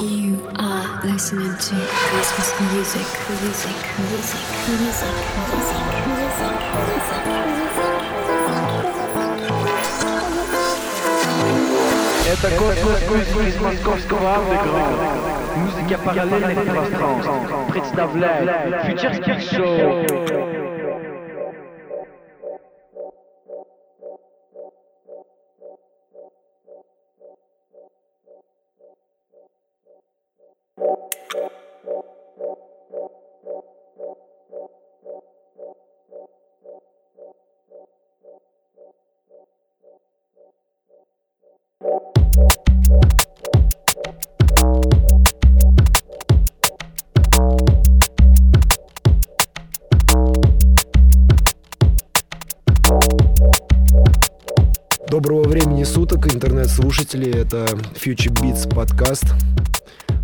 You are listening to Christmas music, music, music, music, music, music, Это космос из московского андеграунда. Музыка параллельных пространств. Представляет Future Show. Интернет-слушатели. Это Future Beats подкаст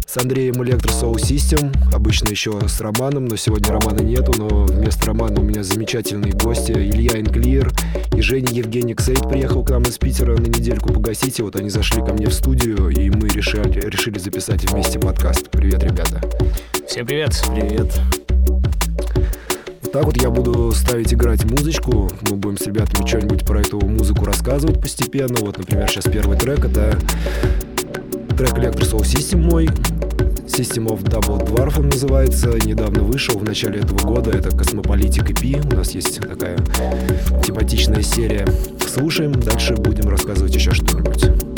с Андреем Electro Soul System. Обычно еще с Романом, но сегодня Романа нету. Но вместо Романа у меня замечательные гости. Илья Инклир и Женя Евгений Ксейт приехал к нам из Питера на недельку погасить. И вот они зашли ко мне в студию, и мы решили, решили записать вместе подкаст. Привет, ребята. Всем привет. Привет. Так вот я буду ставить играть музычку. Мы будем с ребятами что-нибудь про эту музыку рассказывать постепенно. Вот, например, сейчас первый трек это трек Electro Soul System мой. System of Double Dwarf он называется. Недавно вышел в начале этого года. Это Космополитик EP. У нас есть такая тематичная серия. Слушаем, дальше будем рассказывать еще что-нибудь.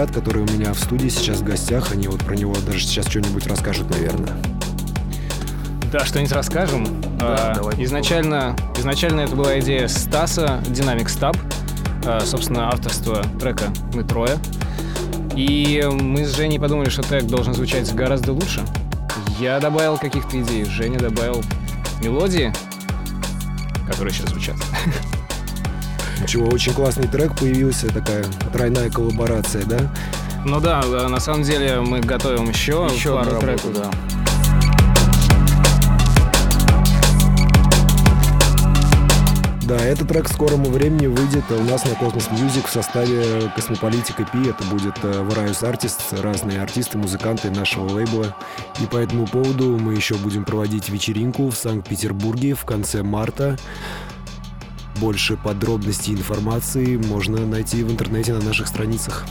Ребят, которые у меня в студии сейчас в гостях, они вот про него даже сейчас что-нибудь расскажут, наверное. Да, что-нибудь расскажем. Да, А, давай изначально, изначально это была идея Стаса, Dynamic Stab, а, собственно, авторство трека «Мы трое». И мы с Женей подумали, что трек должен звучать гораздо лучше. Я добавил каких-то идей, Женя добавил мелодии, которые сейчас звучат. Ничего, очень классный трек появился, такая тройная коллаборация, да? Ну да, а, на самом деле мы готовим еще, Еще пару треков. да. Да, этот трек к скорому времени выйдет у нас на Cosmos Music в составе Космополитика Пи. Это будет э, Various Artists, разные артисты, музыканты нашего лейбла. И по этому поводу мы еще будем проводить вечеринку в Санкт-Петербурге в конце марта. Больше подробностей и информации можно найти в интернете на наших страницах.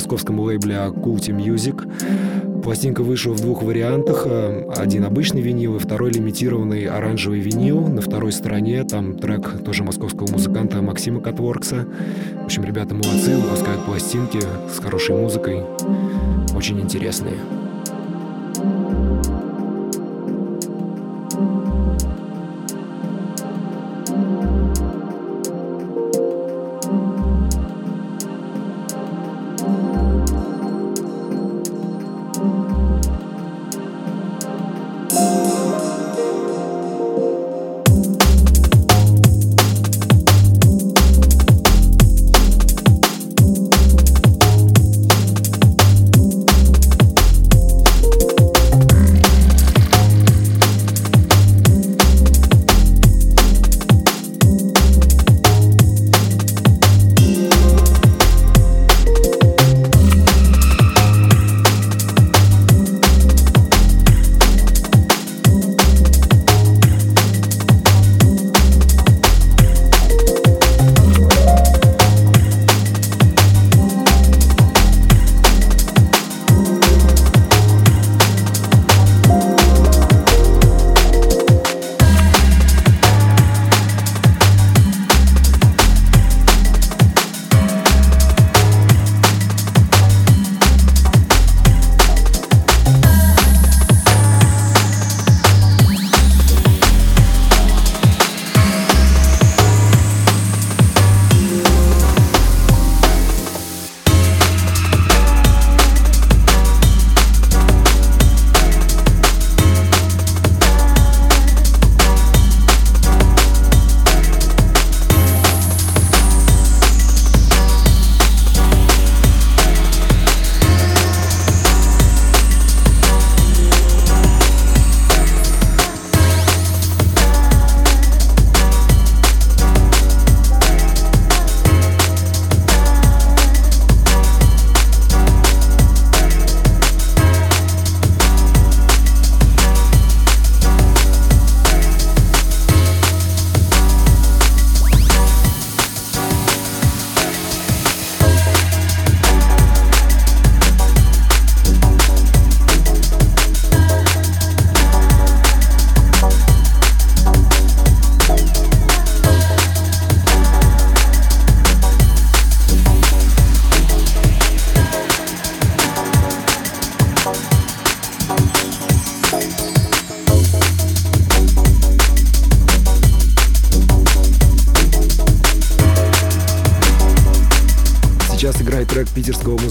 Московском лейбле Culti Music. Пластинка вышла в двух вариантах. э, Один обычный винил и второй лимитированный оранжевый винил. На второй стороне там трек тоже московского музыканта Максима Катворкса. В общем, ребята молодцы, выпускают пластинки с хорошей музыкой. Очень интересные.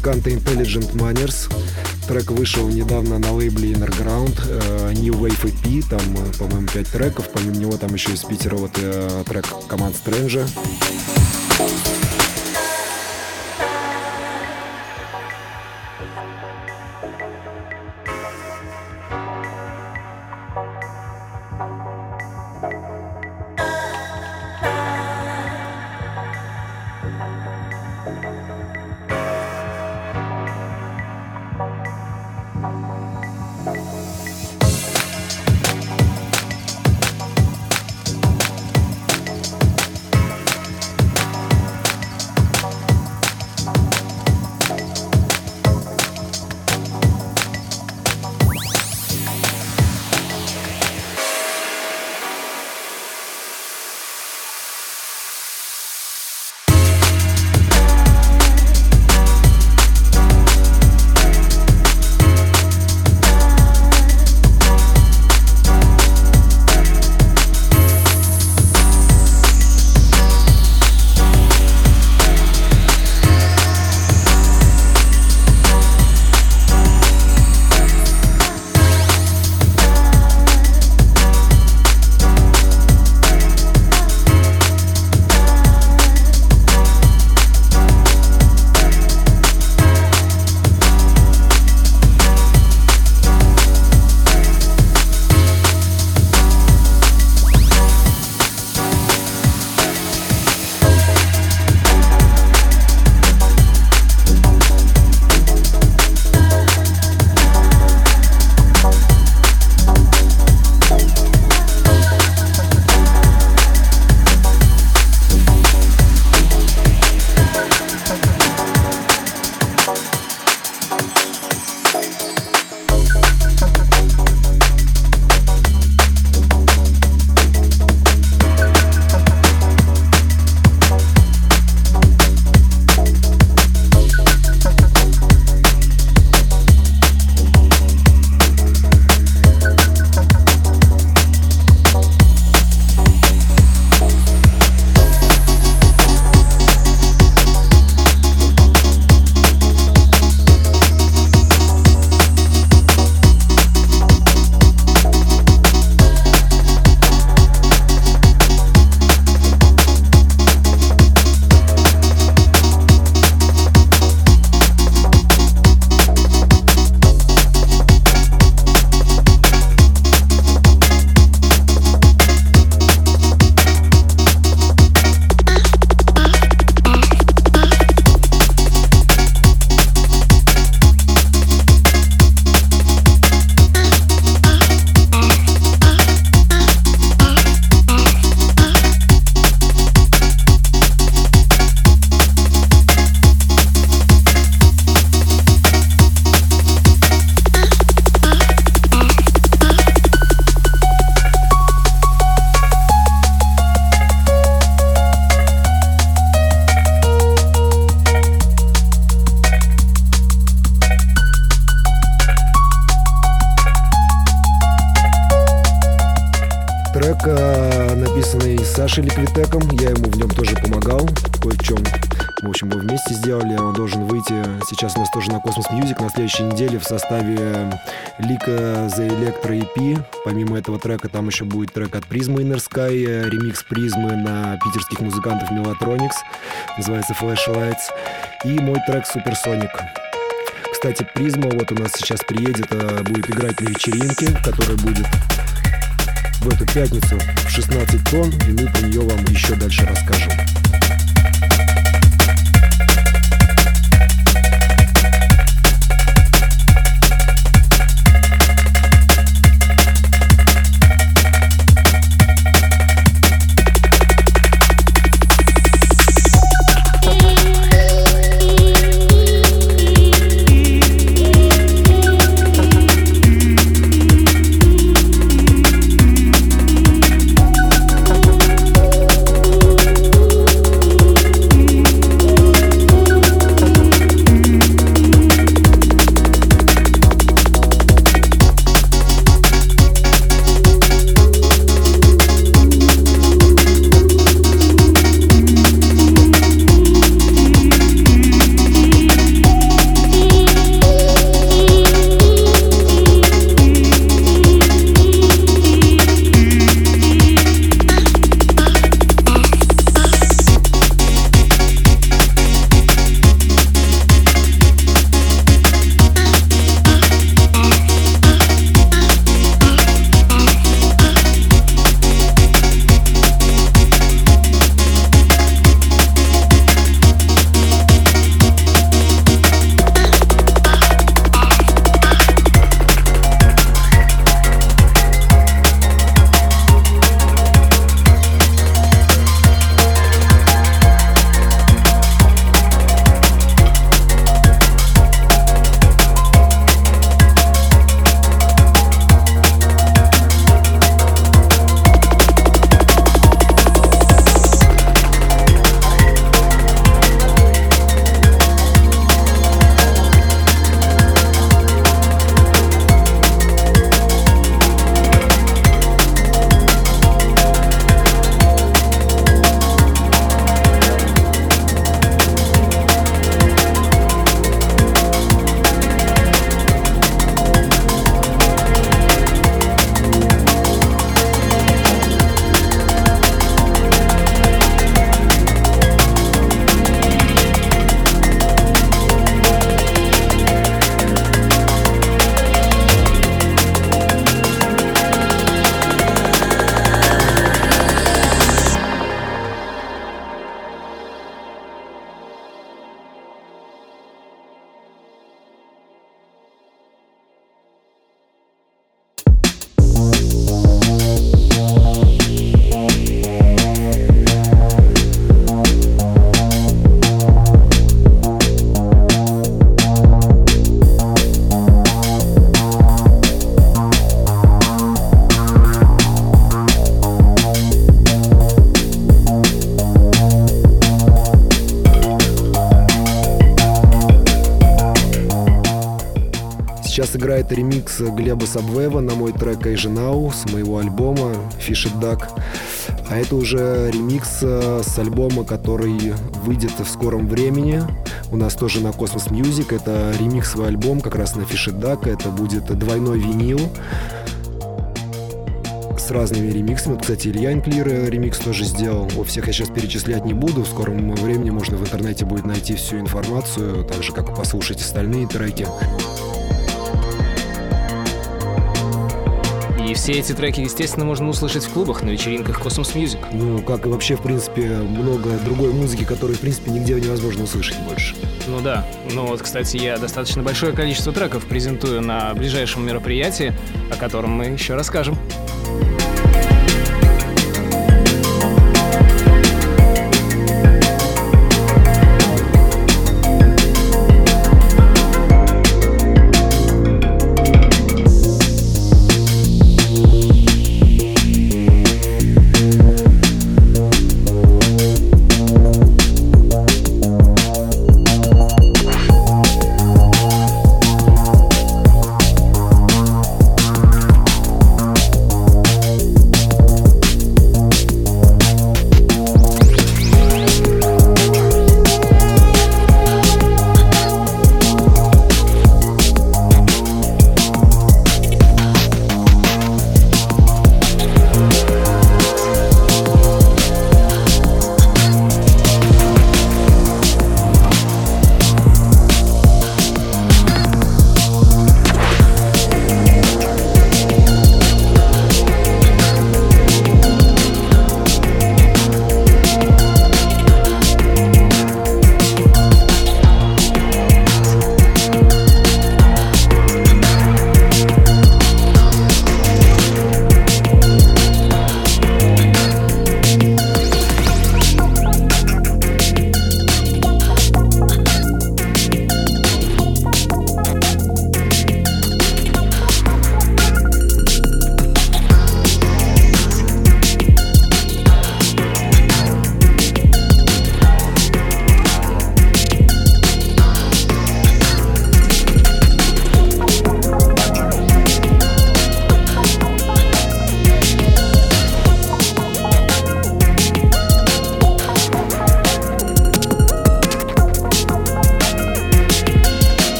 Музыканта Intelligent Manners. Трек вышел недавно на лейбле Innerground, э, New Wave EP, там, э, по-моему, 5 треков. Помимо него там еще из Питера вот э, трек команд Стрэнджа. Сашей следующей неделе в составе Лика за Электро EP. Помимо этого трека там еще будет трек от Призмы Inner Sky, ремикс Призмы на питерских музыкантов Melatronics. Называется Flashlights. И мой трек Supersonic. Кстати, Призма вот у нас сейчас приедет, а, будет играть на вечеринке, которая будет в эту пятницу в 16 тонн, и мы про нее вам еще дальше расскажем. Сейчас играет ремикс Глеба Сабвева на мой трек Now с моего альбома Fish It Duck. А это уже ремикс э, с альбома, который выйдет в скором времени. У нас тоже на Cosmos Music. Это ремиксовый альбом как раз на Fish It Duck. Это будет двойной винил с разными ремиксами. Кстати, Илья Инклир ремикс тоже сделал. Во всех я сейчас перечислять не буду. В скором времени можно в интернете будет найти всю информацию, так же, как и послушать остальные треки. И все эти треки, естественно, можно услышать в клубах, на вечеринках Cosmos Music. Ну, как и вообще, в принципе, много другой музыки, которую, в принципе, нигде невозможно услышать больше. Ну да. Ну вот, кстати, я достаточно большое количество треков презентую на ближайшем мероприятии, о котором мы еще расскажем.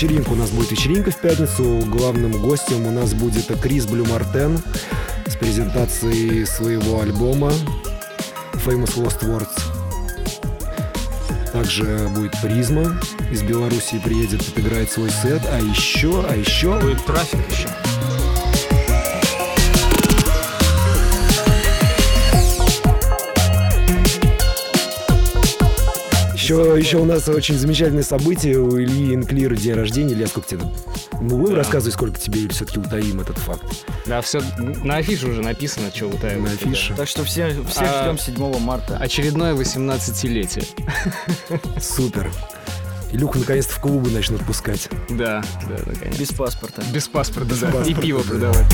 Вечеринку. У нас будет вечеринка в пятницу. Главным гостем у нас будет Крис Блю Мартен с презентацией своего альбома Famous Lost Words. Также будет Призма из Беларуси приедет, отыграет свой сет. А еще, а еще... Будет трафик еще. Еще, еще у нас очень замечательное событие. У Ильи Инклира день рождения. Илья, сколько тебе? Мы будем Да. рассказывать, сколько тебе, или все-таки утаим этот факт? Да, все на афише уже написано, что утаивать. На афише. Так что все, всех А- ждем 7 марта. Очередное 18-летие. Супер. Илюху наконец-то в клубы начнут пускать. Да, да, наконец. Без паспорта. Без паспорта, да. паспорта, И пиво да. продавать.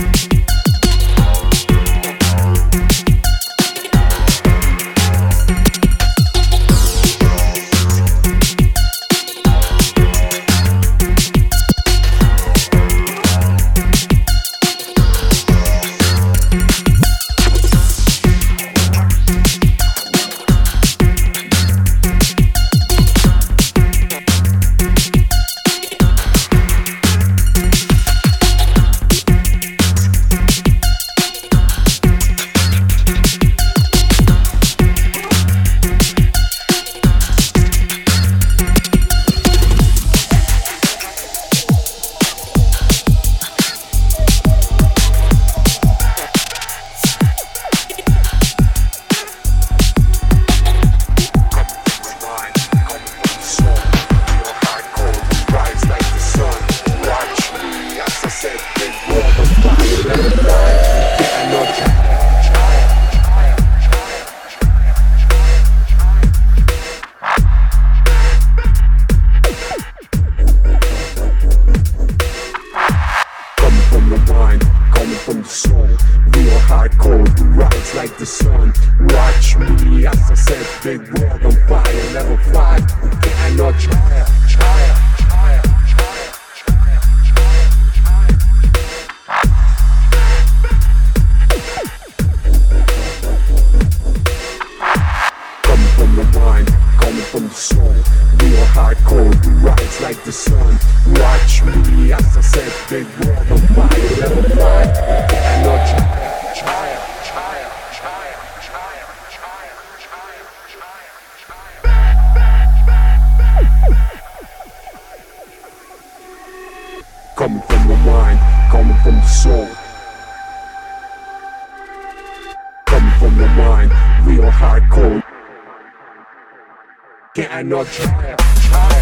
Can I not try? try?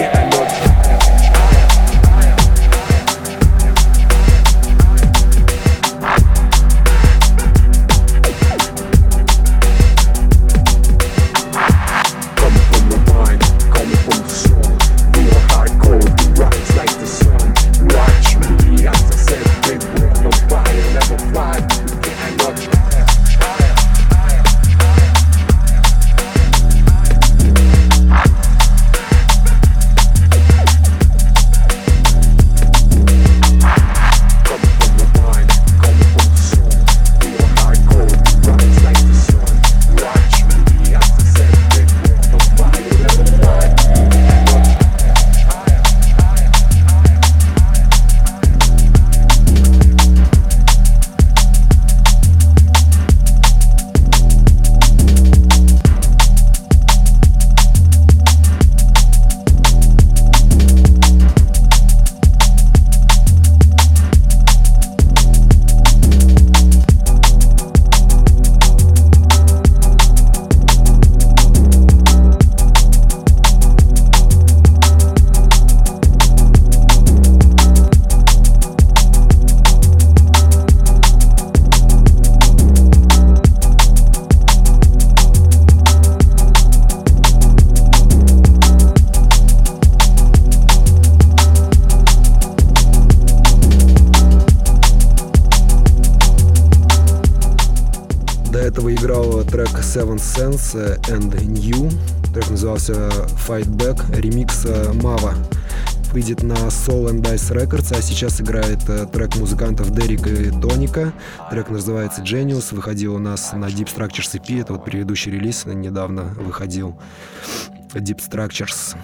yeah, I know. Seven Sense and New. Трек назывался Fight Back, ремикс Мава. Выйдет на Soul and Dice Records, а сейчас играет э, трек музыкантов Дерека и Тоника. Трек называется Genius, выходил у нас на Deep Structures EP, это вот предыдущий релиз, недавно выходил. Deep Structures.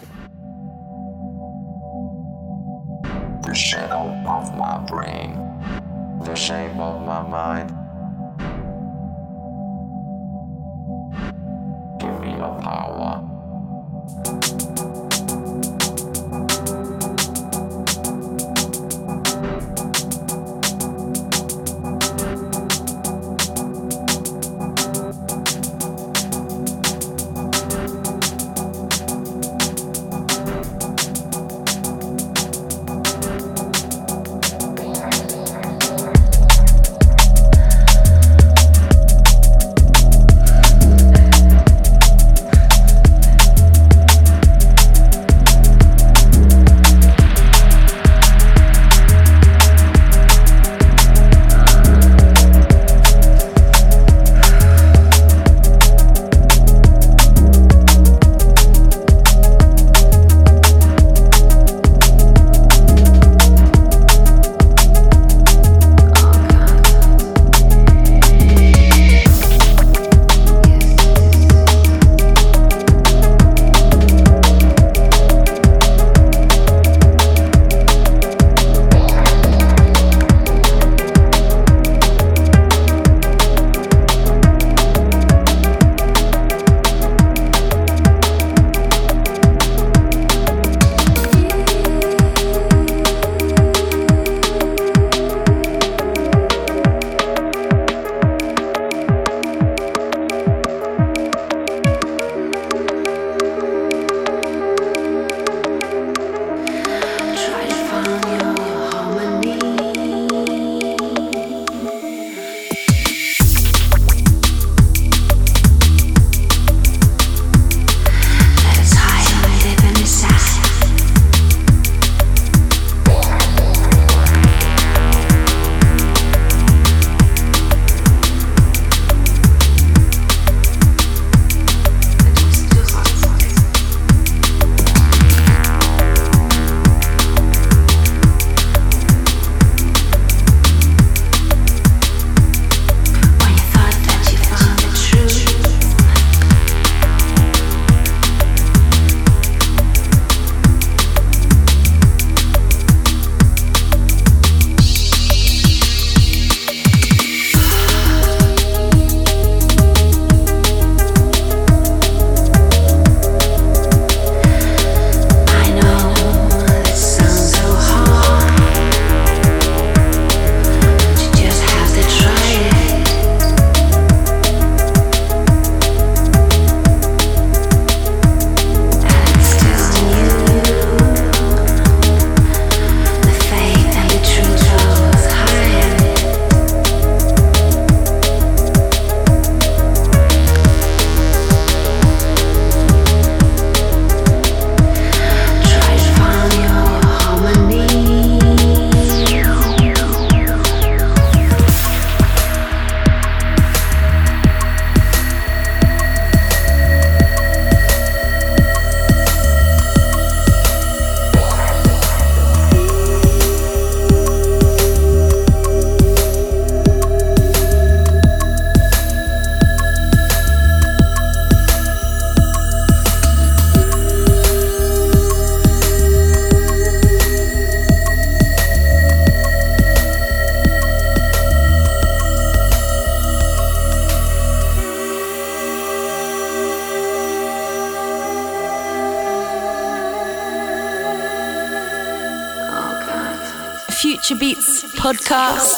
Podcast.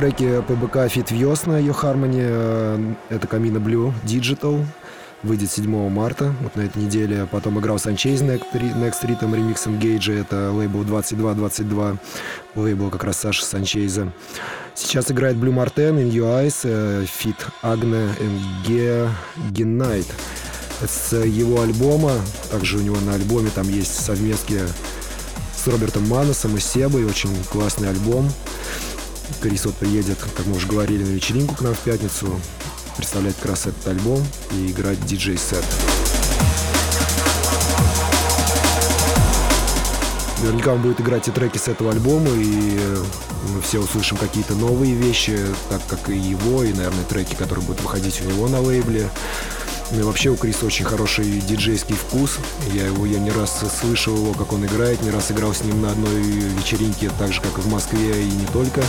Треки ПБК Fit Весна, ее Harmony, это Камина Blue, Digital, выйдет 7 марта, вот на этой неделе. Потом играл Санчейз Next, Next Rhythm ремикс Engage, это лейбл 2222, лейбл как раз Саши Санчейза. Сейчас играет Blue Marten, In Your Eyes, Fit Agne Genite. Это с его альбома, также у него на альбоме там есть совместки с Робертом Маносом и Себой, очень классный альбом. Крис вот приедет, как мы уже говорили, на вечеринку к нам в пятницу представлять как раз этот альбом и играть диджей-сет. Наверняка он будет играть и треки с этого альбома, и мы все услышим какие-то новые вещи, так как и его, и, наверное, треки, которые будут выходить у него на лейбле. Ну и вообще у Криса очень хороший диджейский вкус. Я его, я не раз слышал его, как он играет, не раз играл с ним на одной вечеринке, так же, как и в Москве, и не только.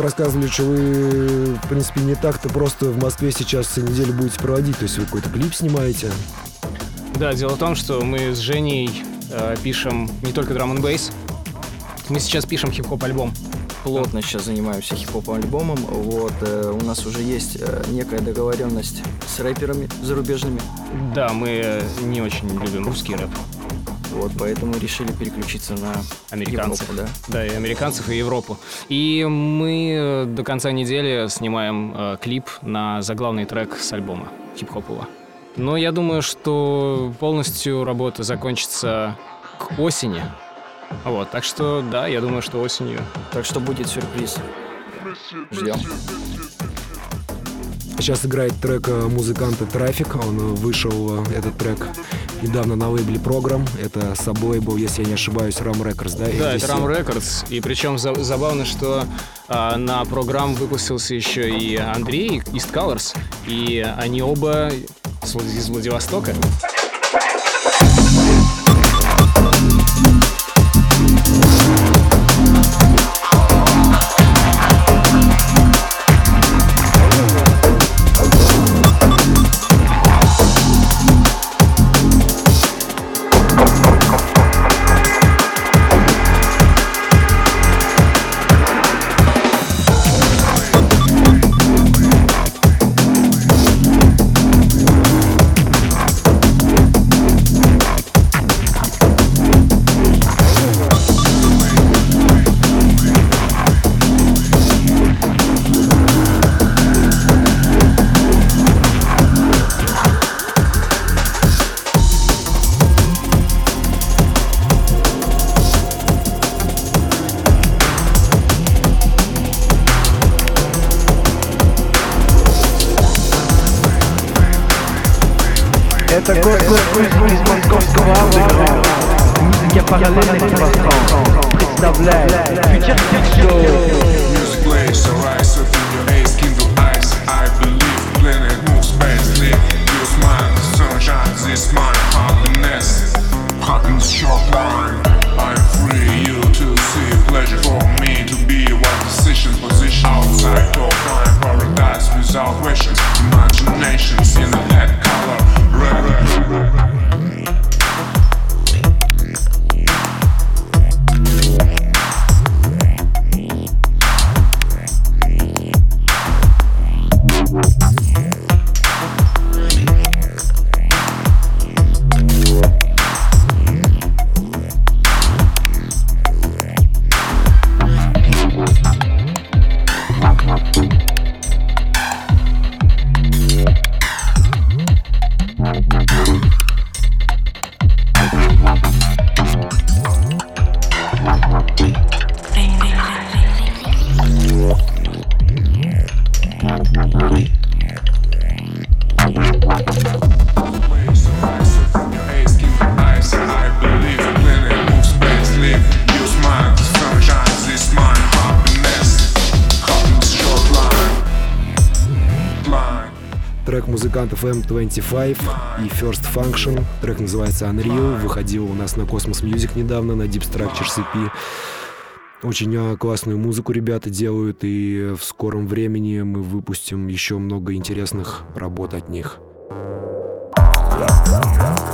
Тут рассказывали, что вы, в принципе, не так-то просто в Москве сейчас неделю будете проводить. То есть вы какой-то клип снимаете? Да, дело в том, что мы с Женей э, пишем не только драм н бейс мы сейчас пишем хип-хоп альбом. Плотно сейчас занимаемся хип-хоп альбомом. Вот э, у нас уже есть э, некая договоренность с рэперами зарубежными. Да, мы не очень любим русский рэп. Вот, поэтому решили переключиться на американцев. Европу, да? да, и американцев, и Европу. И мы э, до конца недели снимаем э, клип на заглавный трек с альбома хип-хопового. Но я думаю, что полностью работа закончится к осени. Вот, так что да, я думаю, что осенью. Так что будет сюрприз. Ждем. Сейчас играет трек э, музыканта Трафик. Он вышел, этот трек, недавно на лейбле Программ. Это саблейбл, если я не ошибаюсь, Ram Records, да? Да, это Ram Records. И причем за забавно, что а, на программ выпустился еще и Андрей, East Colors. И они оба из Владивостока. Музыкантов M25 и First Function. Трек называется Unreal, выходил у нас на Cosmos Music недавно, на Deep Structures EP. Очень а, классную музыку ребята делают, и в скором времени мы выпустим еще много интересных работ от них. feel it for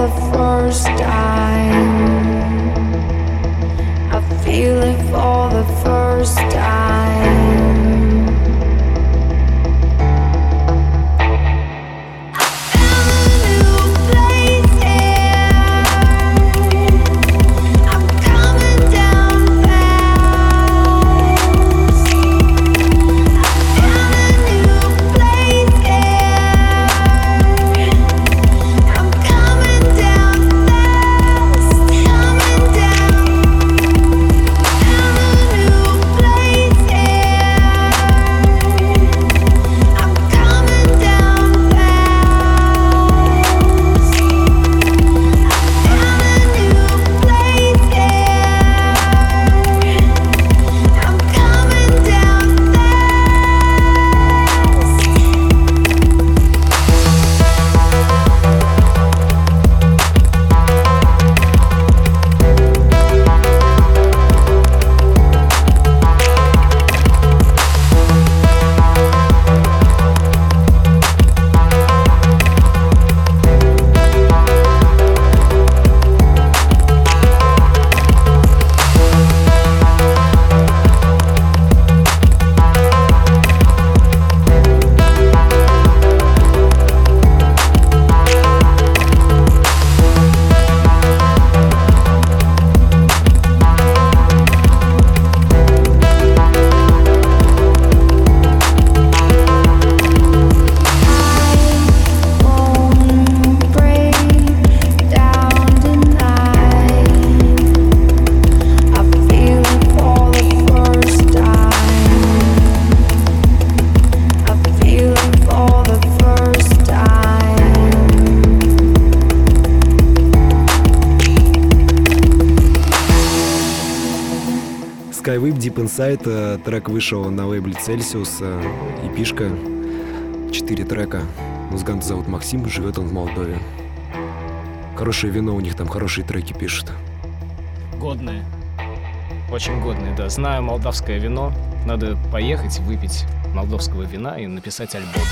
the first time. Э, трек вышел на лейбле Celsius. И пишка. Четыре трека. Музыканта зовут Максим, живет он в Молдове. Хорошее вино у них там, хорошие треки пишут. Годные. Очень годные, да. Знаю молдавское вино. Надо поехать, выпить молдовского вина и написать альбом.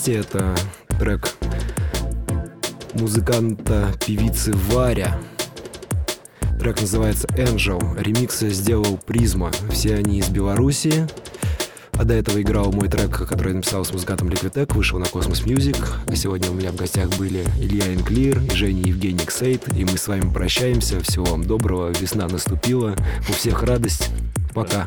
Подкасте. Это трек музыканта, певицы Варя. Трек называется Angel. Ремиксы сделал Призма. Все они из Беларуси. А до этого играл мой трек, который я написал с музыкантом Liquid Tech, вышел на Cosmos Music. А сегодня у меня в гостях были Илья Инклир Женя Евгений Ксейт. И мы с вами прощаемся. Всего вам доброго. Весна наступила. У всех радость. Пока.